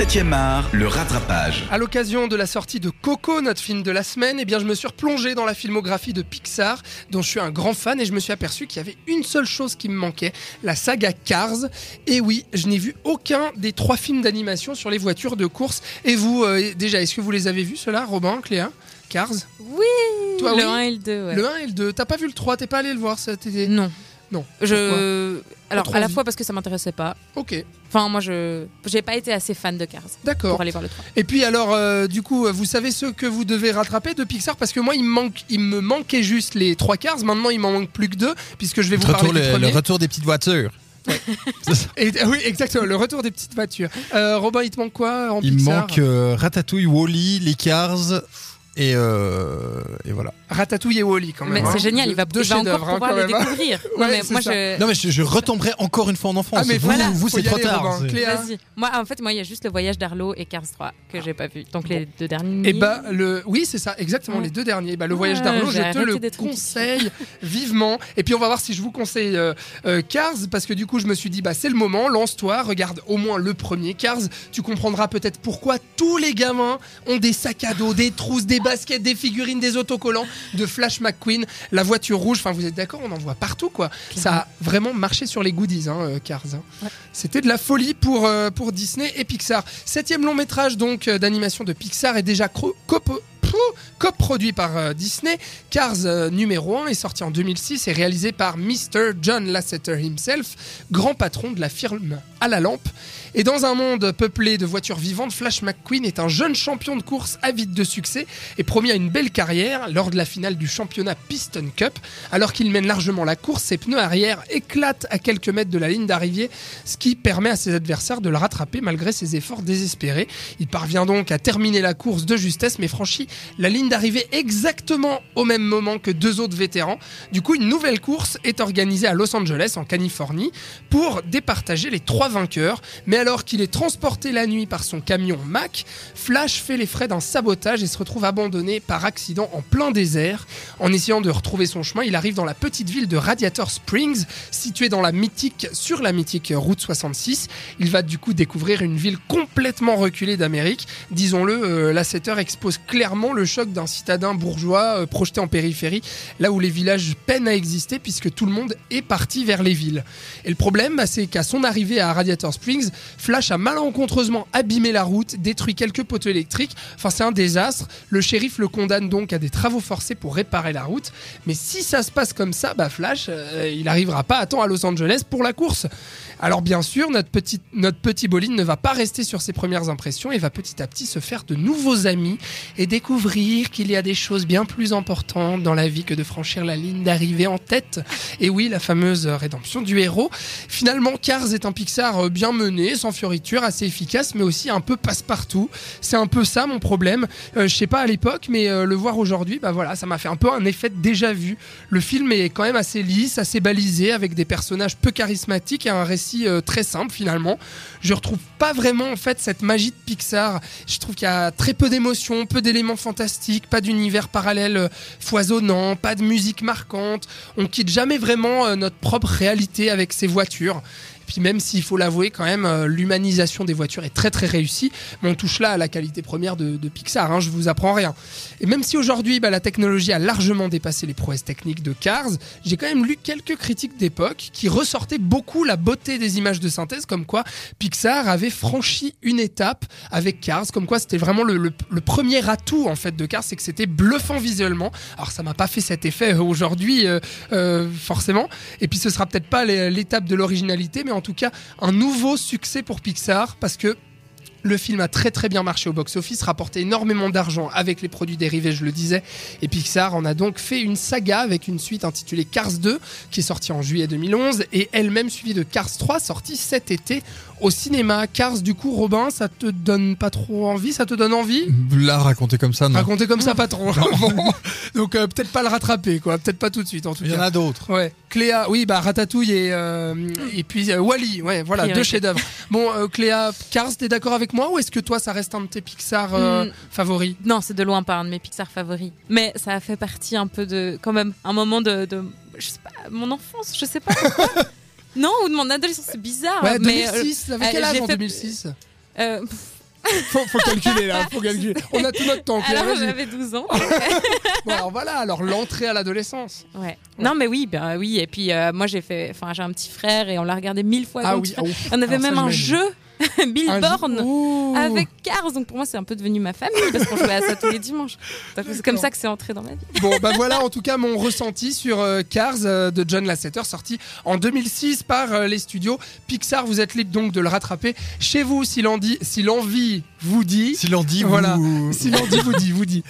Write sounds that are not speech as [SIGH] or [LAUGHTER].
7e art, le rattrapage. À l'occasion de la sortie de Coco, notre film de la semaine, eh bien, je me suis replongé dans la filmographie de Pixar, dont je suis un grand fan, et je me suis aperçu qu'il y avait une seule chose qui me manquait, la saga Cars. Et oui, je n'ai vu aucun des trois films d'animation sur les voitures de course. Et vous, euh, déjà, est-ce que vous les avez vus, ceux-là, Robin, Cléa Cars? Oui Toi, Le oui 1 et le 2, ouais. Le 1 et le 2. T'as pas vu le 3, t'es pas allé le voir cet été Non. Non. Je... Alors, à la fois parce que ça m'intéressait pas. Ok, Enfin, moi, je j'ai pas été assez fan de Cars d'accord. pour aller voir le 3. Et puis alors, euh, du coup, vous savez ce que vous devez rattraper de Pixar? Parce que moi, il me, manque, il me manquait juste les trois Cars. Maintenant, il m'en manque plus que deux, puisque je vais vous Le parler retour, du le, premier. le retour des petites voitures. C'est ça. [LAUGHS] Et- oui, exactement, le retour des petites voitures. Euh, Robin, il te manque quoi en Il me Pixar? manque euh, Ratatouille, Wally, les Cars et, euh, et voilà. Ratatouille et Wally quand même. Mais hein. c'est génial, il va, deux il va encore hein, pouvoir le même, hein. découvrir. Ouais, non, mais moi, je... Non mais je, je retomberai encore une fois en enfance. Ah, mais vous, voilà, vous c'est trop tard. Moi, en fait, moi, il y a juste le voyage d'Arlo et Cars 3 que j'ai pas vu. Donc les deux derniers. Et bah le oui c'est ça exactement les deux derniers. Bah, le voyage Ouais, d'Arlo j'ai je te le conseille [LAUGHS] vivement. Et puis on va voir si je vous conseille euh, euh, Cars parce que du coup je me suis dit bah c'est le moment lance-toi regarde au moins le premier Cars tu comprendras peut-être pourquoi tous les gamins ont des sacs à dos des trousses des baskets des figurines des autocollants de Flash McQueen la voiture rouge enfin vous êtes d'accord on en voit partout quoi. Ça a vraiment marché sur les goodies hein, euh, Cars. hein. C'était de la folie pour, euh, pour Disney et Pixar. Septième long métrage donc euh, d'animation de Pixar est déjà copo- coproduit par euh, Disney. Cars euh, numéro 1 est sorti en 2006 et réalisé par Mr. John Lasseter himself, grand patron de la firme à la lampe. Et dans un monde peuplé de voitures vivantes, Flash McQueen est un jeune champion de course avide de succès et promis à une belle carrière lors de la finale du championnat Piston Cup. Alors qu'il mène largement la course, ses pneus arrière éclatent à quelques mètres de la ligne d'arrivée, ce qui permet à ses adversaires de le rattraper malgré ses efforts désespérés. Il parvient donc à terminer la course de justesse mais franchit la ligne d'arrivée exactement au même moment que deux autres vétérans. Du coup, une nouvelle course est organisée à Los Angeles, en Californie, pour départager les trois vainqueurs. Mais alors qu'il est transporté la nuit par son camion Mac, Flash fait les frais d'un sabotage et se retrouve abandonné par accident en plein désert. En essayant de retrouver son chemin, il arrive dans la petite ville de Radiator Springs, située dans la mythique, sur la mythique route 66. Il va du coup découvrir une ville complètement reculée d'Amérique. Disons-le, euh, Lasseter expose clairement le choc d'un citadin bourgeois euh, projeté en périphérie, là où les villages peinent à exister puisque tout le monde est parti vers les villes. Et le problème, bah, c'est qu'à son arrivée à Radiator Springs, Flash a malencontreusement abîmé la route, détruit quelques poteaux électriques. Enfin, c'est un désastre. Le shérif le condamne donc à des travaux forcés pour réparer la route. Mais si ça se passe comme ça, bah Flash, euh, il n'arrivera pas à temps à Los Angeles pour la course. Alors bien sûr, notre petit, notre petit bolide ne va pas rester sur ses premières impressions et va petit à petit se faire de nouveaux amis et découvrir qu'il y a des choses bien plus importantes dans la vie que de franchir la ligne d'arrivée en tête. Et oui, la fameuse rédemption du héros. Finalement, Cars est un Pixar euh, bien mené, sans fioriture, assez efficace, mais aussi un peu passe-partout. C'est un peu ça mon problème. Euh, je sais pas à l'époque, mais euh, le voir aujourd'hui, bah voilà, ça m'a fait un peu un effet déjà vu. Le film est quand même assez lisse, assez balisé, avec des personnages peu charismatiques et un récit euh, très simple finalement. Je retrouve pas vraiment en fait cette magie de Pixar. Je trouve qu'il y a très peu d'émotions, peu d'éléments fantastiques, pas d'univers parallèle euh, foisonnant, pas de musique marquante. On quitte jamais vraiment notre propre réalité avec ces voitures. Puis même s'il faut l'avouer quand même, euh, l'humanisation des voitures est très très réussie. Mais on touche là à la qualité première de, Pixar, hein, je vous apprends rien. Et même si aujourd'hui bah, la technologie a largement dépassé les prouesses techniques de Cars, j'ai quand même lu quelques critiques d'époque qui ressortaient beaucoup la beauté des images de synthèse, comme quoi Pixar avait franchi une étape avec Cars, comme quoi c'était vraiment le, premier atout en fait de Cars, c'est que c'était bluffant visuellement. Alors ça m'a pas fait cet effet aujourd'hui euh, euh, forcément, et puis ce sera peut-être pas l'é- l'étape de l'originalité, mais en tout cas un nouveau succès pour Pixar parce que le film a très très bien marché au box-office, rapporté énormément d'argent avec les produits dérivés, je le disais. Et Pixar en a donc fait une saga avec une suite intitulée Cars 2, qui est sortie en juillet 2011, et elle-même suivie de Cars 3, sortie cet été au cinéma. Cars, du coup, Robin, ça te donne pas trop envie? Ça te donne envie? Là, raconter comme ça, non. Raconter comme ça, pas trop. [LAUGHS] [LAUGHS] Bon. Donc euh, peut-être pas le rattraper, quoi. Peut-être pas tout de suite, en tout Il y en cas. a d'autres. Ouais, Cléa, oui, bah Ratatouille et, euh, et puis euh, Wally, ouais, voilà, Priorité. deux chefs-d'œuvre. Bon, euh, Cléa, Cars, t'es d'accord avec moi ou est-ce que toi, ça reste un de tes Pixar euh, Hmm. favoris? Non, c'est de loin pas un de mes Pixar favoris. Mais ça a fait partie un peu de, quand même, un moment de, de je sais pas, mon enfance, je sais pas pourquoi. [LAUGHS] non, ou de mon adolescence, c'est bizarre. Ouais, mais, 2006, t'avais euh, quel âge j'ai en fait- 2006 euh, faut, faut calculer là, faut calculer. [LAUGHS] On a tout notre temps. Claire, Alors j'avais 12 ans. [LAUGHS] Bon, alors voilà, alors l'entrée à l'adolescence. Ouais. Non mais oui, ben oui. Et puis euh, moi j'ai fait, enfin j'ai un petit frère et on l'a regardé mille fois. Ah oui, ah. On avait ça, même un jeu, [LAUGHS] Bill Born. Avec Cars, donc pour moi c'est un peu devenu ma famille parce qu'on jouait à ça tous les dimanches. C'est comme ça que c'est entré dans ma vie. Bon, bah voilà en tout cas mon ressenti sur euh, Cars euh, de John Lasseter, sorti en 2006 par euh, les studios Pixar. Vous êtes libre donc de le rattraper chez vous si l'envie si l'envie vous dit. Si l'on dit, Voilà. vous... Si l'envie vous dit, vous dit.